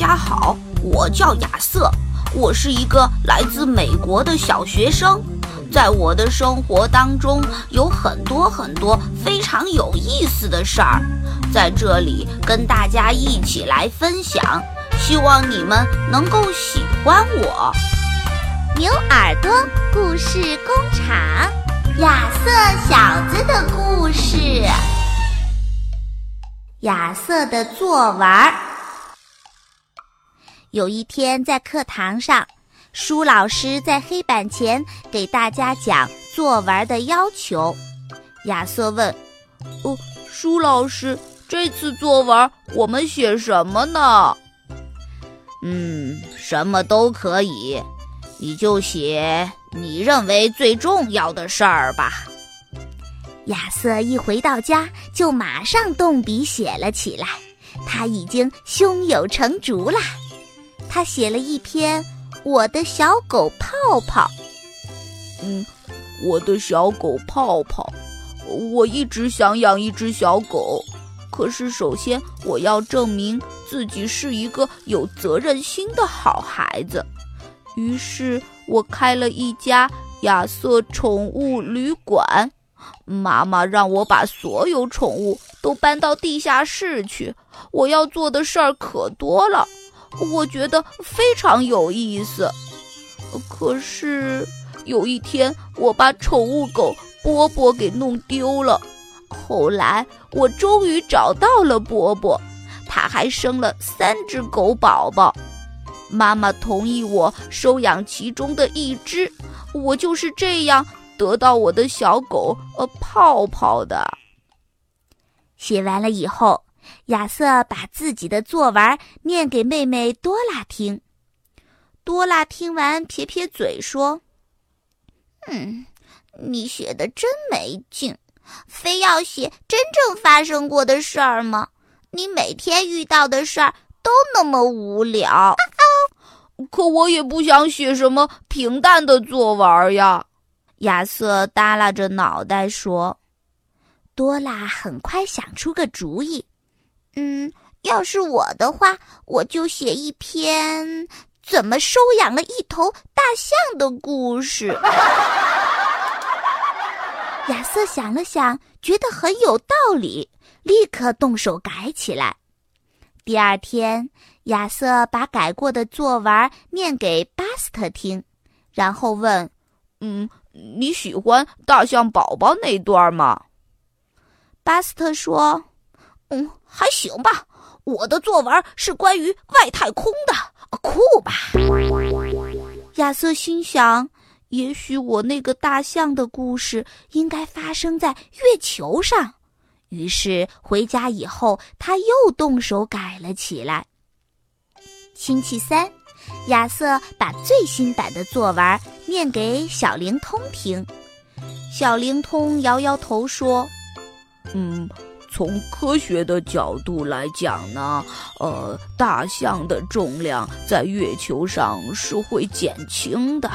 大家好，我叫亚瑟，我是一个来自美国的小学生。在我的生活当中，有很多很多非常有意思的事儿，在这里跟大家一起来分享。希望你们能够喜欢我。牛耳朵故事工厂，亚瑟小子的故事。亚瑟的作文。有一天在课堂上。舒老师在黑板前给大家讲作文的要求。亚瑟问：“哦，舒老师，这次作文我们写什么呢？”“嗯，什么都可以，你就写你认为最重要的事儿吧。”亚瑟一回到家就马上动笔写了起来，他已经胸有成竹了。他写了一篇。我的小狗泡泡，嗯，我的小狗泡泡，我一直想养一只小狗，可是首先我要证明自己是一个有责任心的好孩子，于是我开了一家亚瑟宠物旅馆。妈妈让我把所有宠物都搬到地下室去，我要做的事儿可多了。我觉得非常有意思，可是有一天我把宠物狗波波给弄丢了。后来我终于找到了波波，它还生了三只狗宝宝。妈妈同意我收养其中的一只，我就是这样得到我的小狗呃泡泡的。写完了以后。亚瑟把自己的作文念给妹妹多拉听，多拉听完撇撇嘴说：“嗯，你写的真没劲，非要写真正发生过的事儿吗？你每天遇到的事儿都那么无聊。”可我也不想写什么平淡的作文呀。亚瑟耷拉着脑袋说。多拉很快想出个主意。嗯，要是我的话，我就写一篇怎么收养了一头大象的故事。亚瑟想了想，觉得很有道理，立刻动手改起来。第二天，亚瑟把改过的作文念给巴斯特听，然后问：“嗯，你喜欢大象宝宝那段吗？”巴斯特说。嗯，还行吧。我的作文是关于外太空的，酷吧？亚瑟心想，也许我那个大象的故事应该发生在月球上。于是回家以后，他又动手改了起来。星期三，亚瑟把最新版的作文念给小灵通听。小灵通摇摇头说：“嗯。”从科学的角度来讲呢，呃，大象的重量在月球上是会减轻的，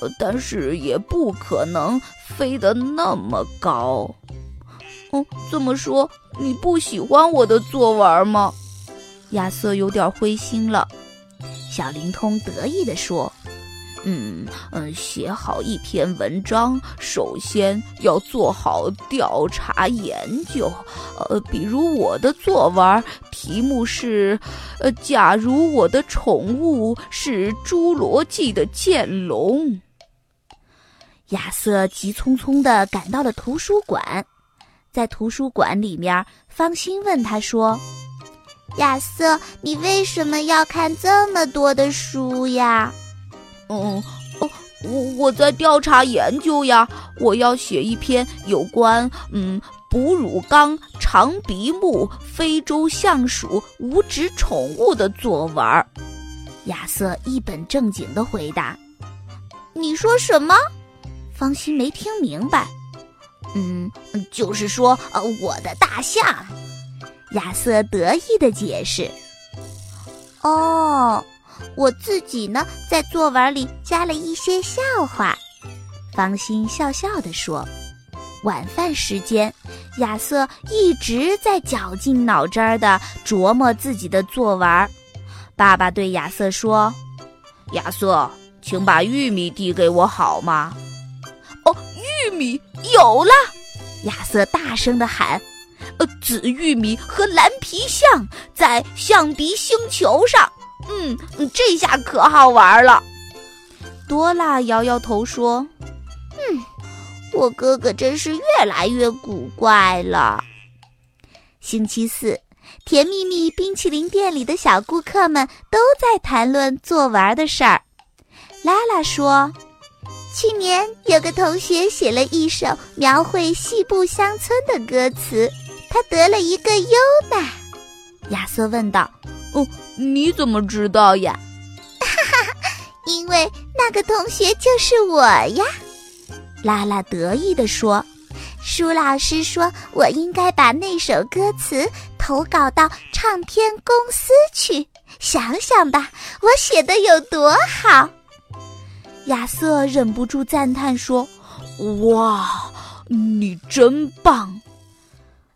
呃，但是也不可能飞得那么高。哦，这么说你不喜欢我的作文吗？亚瑟有点灰心了。小灵通得意地说。嗯嗯，写好一篇文章，首先要做好调查研究。呃，比如我的作文题目是：呃，假如我的宠物是侏罗纪的剑龙。亚瑟急匆匆地赶到了图书馆，在图书馆里面，方心问他说：“亚瑟，你为什么要看这么多的书呀？”嗯，哦，我我在调查研究呀，我要写一篇有关嗯哺乳纲长鼻目非洲象鼠无指宠物的作文。亚瑟一本正经的回答：“你说什么？”方心没听明白。嗯，就是说，呃，我的大象。亚瑟得意的解释：“哦。”我自己呢，在作文里加了一些笑话。方心笑笑地说：“晚饭时间，亚瑟一直在绞尽脑汁儿地琢磨自己的作文。爸爸对亚瑟说：“亚瑟，请把玉米递给我好吗？”哦，玉米有了！亚瑟大声的喊：“呃，紫玉米和蓝皮象在象鼻星球上。嗯，这下可好玩了。”多拉摇摇头说：“嗯，我哥哥真是越来越古怪了。”星期四，甜蜜蜜冰淇淋店里的小顾客们都在谈论做玩的事儿。拉拉说。去年有个同学写了一首描绘西部乡村的歌词，他得了一个优呢。亚瑟问道：“哦，你怎么知道呀？”“哈哈，因为那个同学就是我呀。”拉拉得意地说。“舒老师说我应该把那首歌词投稿到唱片公司去，想想吧，我写的有多好。”亚瑟忍不住赞叹说：“哇，你真棒！”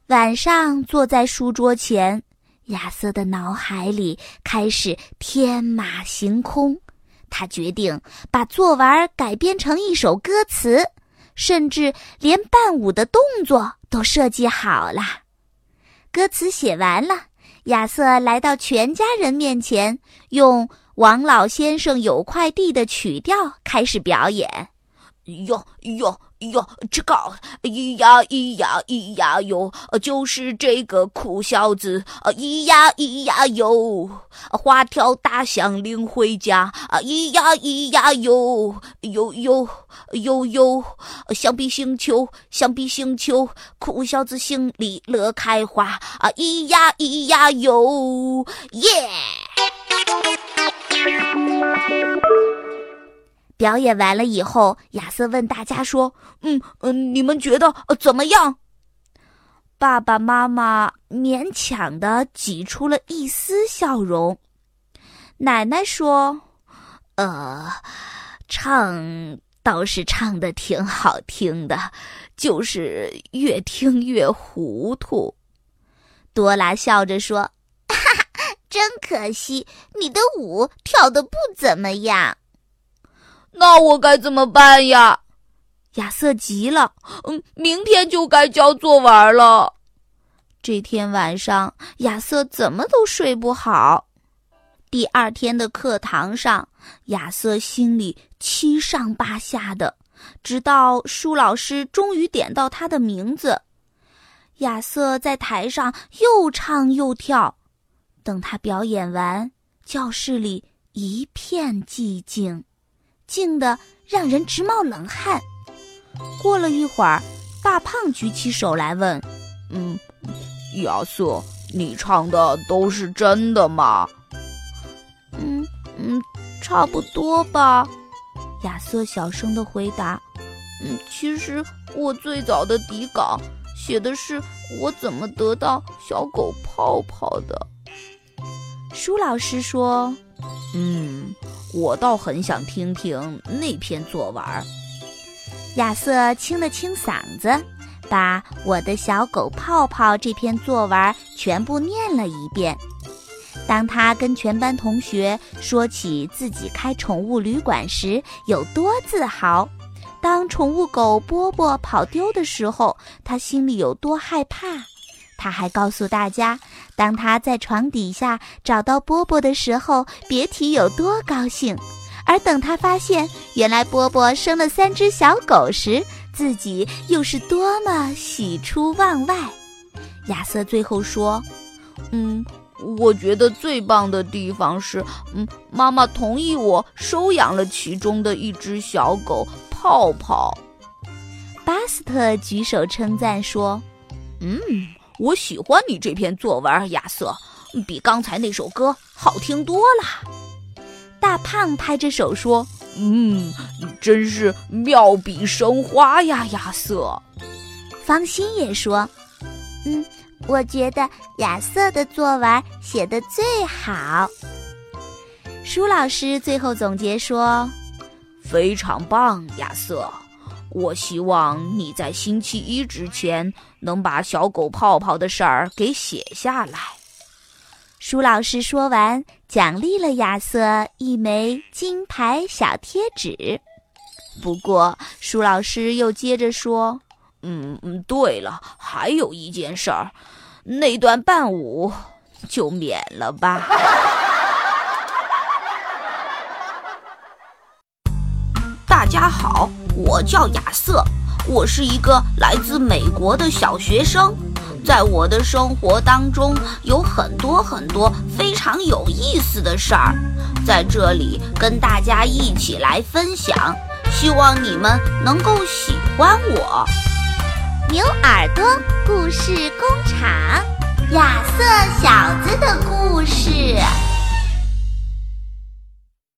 晚上坐在书桌前，亚瑟的脑海里开始天马行空。他决定把作文改编成一首歌词，甚至连伴舞的动作都设计好了。歌词写完了，亚瑟来到全家人面前，用。王老先生有块地的曲调开始表演，哟哟哟，这个咿呀咿呀咿呀哟，就是这个苦小子，咿呀咿呀哟，画条大象领回家，啊咿呀咿呀哟，哟哟哟哟，相比星球，相比星球，苦小子心里乐开花，啊咿呀咿呀哟，耶！表演完了以后，亚瑟问大家说：“嗯嗯，你们觉得怎么样？”爸爸妈妈勉强的挤出了一丝笑容。奶奶说：“呃，唱倒是唱的挺好听的，就是越听越糊涂。”多拉笑着说。哈哈真可惜，你的舞跳的不怎么样。那我该怎么办呀？亚瑟急了。嗯，明天就该交作文了。这天晚上，亚瑟怎么都睡不好。第二天的课堂上，亚瑟心里七上八下的，直到舒老师终于点到他的名字。亚瑟在台上又唱又跳。等他表演完，教室里一片寂静，静得让人直冒冷汗。过了一会儿，大胖举起手来问：“嗯，亚瑟，你唱的都是真的吗？”“嗯嗯，差不多吧。”亚瑟小声的回答。“嗯，其实我最早的底稿写的是我怎么得到小狗泡泡的。”舒老师说：“嗯，我倒很想听听那篇作文。”亚瑟清了清嗓子，把我的小狗泡泡这篇作文全部念了一遍。当他跟全班同学说起自己开宠物旅馆时有多自豪，当宠物狗波波跑丢的时候，他心里有多害怕。他还告诉大家，当他在床底下找到波波的时候，别提有多高兴；而等他发现原来波波生了三只小狗时，自己又是多么喜出望外。亚瑟最后说：“嗯，我觉得最棒的地方是，嗯，妈妈同意我收养了其中的一只小狗泡泡。”巴斯特举手称赞说：“嗯。”我喜欢你这篇作文，亚瑟，比刚才那首歌好听多了。大胖拍着手说：“嗯，真是妙笔生花呀，亚瑟。”芳心也说：“嗯，我觉得亚瑟的作文写的最好。”舒老师最后总结说：“非常棒，亚瑟。”我希望你在星期一之前能把小狗泡泡的事儿给写下来。舒老师说完，奖励了亚瑟一枚金牌小贴纸。不过，舒老师又接着说：“嗯嗯，对了，还有一件事儿，那段伴舞就免了吧。”大家好，我叫亚瑟，我是一个来自美国的小学生。在我的生活当中，有很多很多非常有意思的事儿，在这里跟大家一起来分享，希望你们能够喜欢我。牛耳朵故事工厂，亚瑟小子的故事。